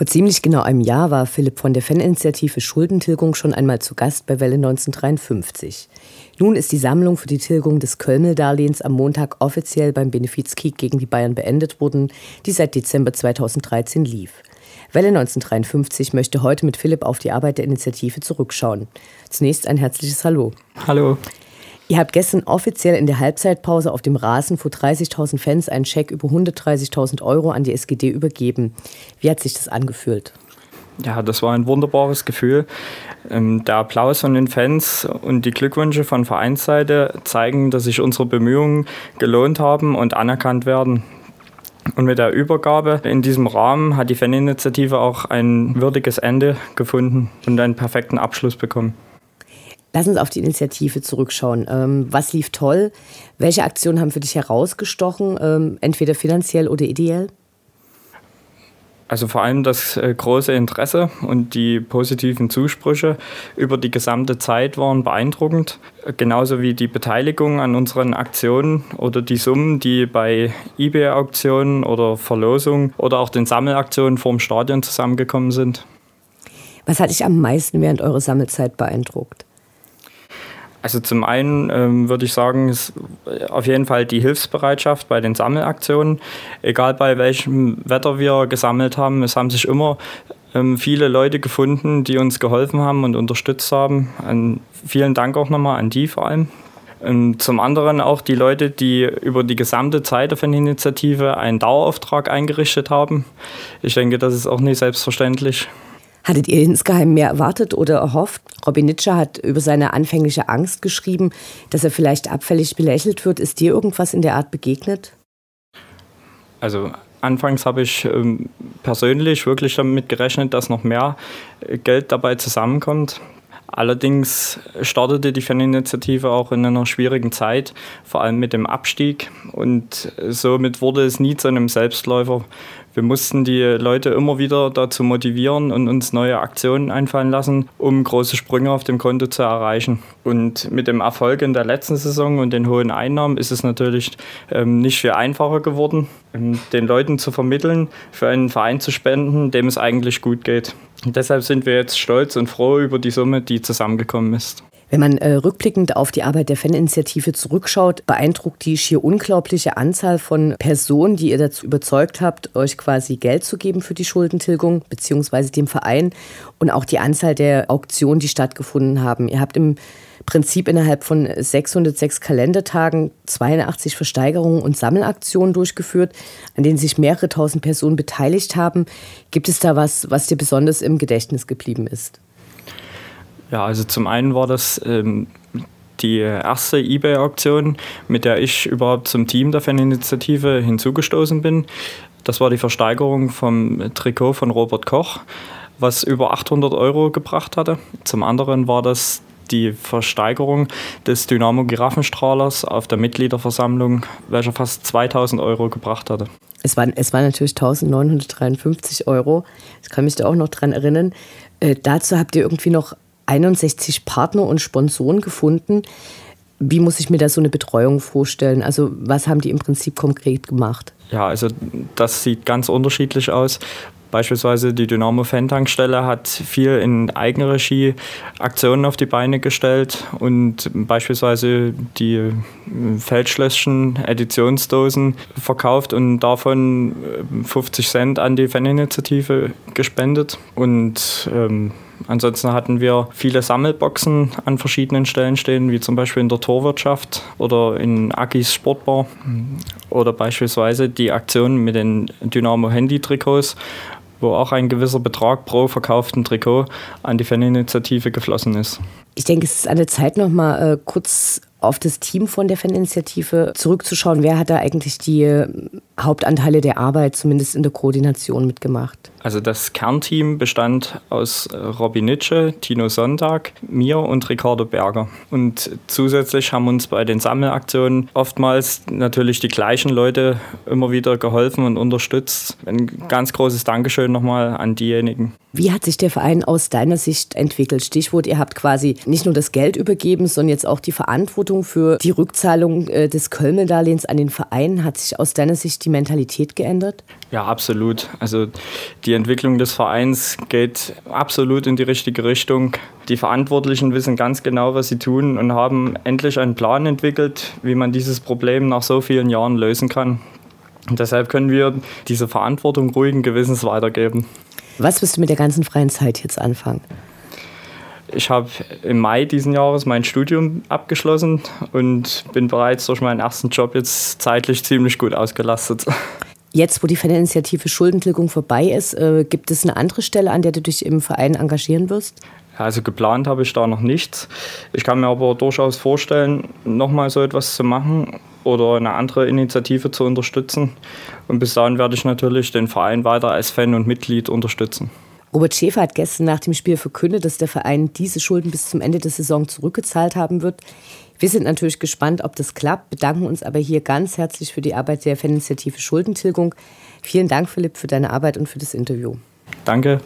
Vor ziemlich genau einem Jahr war Philipp von der Faninitiative Schuldentilgung schon einmal zu Gast bei Welle 1953. Nun ist die Sammlung für die Tilgung des Kölmel-Darlehens am Montag offiziell beim Benefizkrieg gegen die Bayern beendet worden, die seit Dezember 2013 lief. Welle 1953 möchte heute mit Philipp auf die Arbeit der Initiative zurückschauen. Zunächst ein herzliches Hallo. Hallo. Ihr habt gestern offiziell in der Halbzeitpause auf dem Rasen vor 30.000 Fans einen Scheck über 130.000 Euro an die SGD übergeben. Wie hat sich das angefühlt? Ja, das war ein wunderbares Gefühl. Ähm, der Applaus von den Fans und die Glückwünsche von Vereinsseite zeigen, dass sich unsere Bemühungen gelohnt haben und anerkannt werden. Und mit der Übergabe in diesem Rahmen hat die Faninitiative auch ein würdiges Ende gefunden und einen perfekten Abschluss bekommen. Lass uns auf die Initiative zurückschauen. Ähm, was lief toll? Welche Aktionen haben für dich herausgestochen, ähm, entweder finanziell oder ideell? Also vor allem das äh, große Interesse und die positiven Zusprüche über die gesamte Zeit waren beeindruckend. Genauso wie die Beteiligung an unseren Aktionen oder die Summen, die bei eBay-Auktionen oder Verlosungen oder auch den Sammelaktionen vorm Stadion zusammengekommen sind. Was hat dich am meisten während eurer Sammelzeit beeindruckt? Also zum einen ähm, würde ich sagen, ist auf jeden Fall die Hilfsbereitschaft bei den Sammelaktionen. Egal bei welchem Wetter wir gesammelt haben, es haben sich immer ähm, viele Leute gefunden, die uns geholfen haben und unterstützt haben. An, vielen Dank auch nochmal an die vor allem. Und ähm, zum anderen auch die Leute, die über die gesamte Zeit auf eine Initiative einen Dauerauftrag eingerichtet haben. Ich denke, das ist auch nicht selbstverständlich. Hattet ihr insgeheim mehr erwartet oder erhofft? Robin Nitscher hat über seine anfängliche Angst geschrieben, dass er vielleicht abfällig belächelt wird. Ist dir irgendwas in der Art begegnet? Also anfangs habe ich ähm, persönlich wirklich damit gerechnet, dass noch mehr äh, Geld dabei zusammenkommt. Allerdings startete die Faninitiative auch in einer schwierigen Zeit, vor allem mit dem Abstieg. Und somit wurde es nie zu einem Selbstläufer wir mussten die Leute immer wieder dazu motivieren und uns neue Aktionen einfallen lassen, um große Sprünge auf dem Konto zu erreichen. Und mit dem Erfolg in der letzten Saison und den hohen Einnahmen ist es natürlich ähm, nicht viel einfacher geworden, ähm, den Leuten zu vermitteln, für einen Verein zu spenden, dem es eigentlich gut geht. Und deshalb sind wir jetzt stolz und froh über die Summe, die zusammengekommen ist. Wenn man äh, rückblickend auf die Arbeit der Faninitiative zurückschaut, beeindruckt die schier unglaubliche Anzahl von Personen, die ihr dazu überzeugt habt, euch quasi Geld zu geben für die Schuldentilgung, beziehungsweise dem Verein und auch die Anzahl der Auktionen, die stattgefunden haben. Ihr habt im Prinzip innerhalb von 606 Kalendertagen 82 Versteigerungen und Sammelaktionen durchgeführt, an denen sich mehrere tausend Personen beteiligt haben. Gibt es da was, was dir besonders im Gedächtnis geblieben ist? Ja, also zum einen war das ähm, die erste eBay-Auktion, mit der ich überhaupt zum Team der Faninitiative hinzugestoßen bin. Das war die Versteigerung vom Trikot von Robert Koch, was über 800 Euro gebracht hatte. Zum anderen war das die Versteigerung des Dynamo Giraffenstrahlers auf der Mitgliederversammlung, welcher fast 2000 Euro gebracht hatte. Es waren, es waren natürlich 1953 Euro. Ich kann mich da auch noch dran erinnern. Äh, dazu habt ihr irgendwie noch 61 Partner und Sponsoren gefunden. Wie muss ich mir da so eine Betreuung vorstellen? Also was haben die im Prinzip konkret gemacht? Ja, also das sieht ganz unterschiedlich aus. Beispielsweise die Dynamo Fan-Tankstelle hat viel in Eigenregie Aktionen auf die Beine gestellt und beispielsweise die Feldschlösschen Editionsdosen verkauft und davon 50 Cent an die Faninitiative gespendet. Und ähm, Ansonsten hatten wir viele Sammelboxen an verschiedenen Stellen stehen, wie zum Beispiel in der Torwirtschaft oder in Akis Sportbar oder beispielsweise die Aktion mit den Dynamo Handy-Trikots, wo auch ein gewisser Betrag pro verkauften Trikot an die Faninitiative geflossen ist. Ich denke, es ist an der Zeit, noch mal äh, kurz auf das Team von der Faninitiative zurückzuschauen. Wer hat da eigentlich die Hauptanteile der Arbeit, zumindest in der Koordination, mitgemacht? Also das Kernteam bestand aus äh, Robin Nitsche, Tino Sonntag, mir und Ricardo Berger. Und zusätzlich haben uns bei den Sammelaktionen oftmals natürlich die gleichen Leute immer wieder geholfen und unterstützt. Ein ganz großes Dankeschön nochmal an diejenigen. Wie hat sich der Verein aus deiner Sicht entwickelt? Stichwort, ihr habt quasi nicht nur das Geld übergeben, sondern jetzt auch die Verantwortung für die Rückzahlung äh, des Kölmel-Darlehens an den Verein. Hat sich aus deiner Sicht die Mentalität geändert? Ja, absolut. Also die Entwicklung des Vereins geht absolut in die richtige Richtung. Die Verantwortlichen wissen ganz genau, was sie tun und haben endlich einen Plan entwickelt, wie man dieses Problem nach so vielen Jahren lösen kann. Und deshalb können wir diese Verantwortung ruhigen Gewissens weitergeben. Was wirst du mit der ganzen freien Zeit jetzt anfangen? Ich habe im Mai diesen Jahres mein Studium abgeschlossen und bin bereits durch meinen ersten Job jetzt zeitlich ziemlich gut ausgelastet. Jetzt, wo die Faninitiative Schuldentilgung vorbei ist, äh, gibt es eine andere Stelle, an der du dich im Verein engagieren wirst? Also geplant habe ich da noch nichts. Ich kann mir aber durchaus vorstellen, nochmal so etwas zu machen oder eine andere Initiative zu unterstützen. Und bis dahin werde ich natürlich den Verein weiter als Fan und Mitglied unterstützen. Robert Schäfer hat gestern nach dem Spiel verkündet, dass der Verein diese Schulden bis zum Ende der Saison zurückgezahlt haben wird. Wir sind natürlich gespannt, ob das klappt, bedanken uns aber hier ganz herzlich für die Arbeit der Faninitiative Schuldentilgung. Vielen Dank, Philipp, für deine Arbeit und für das Interview. Danke.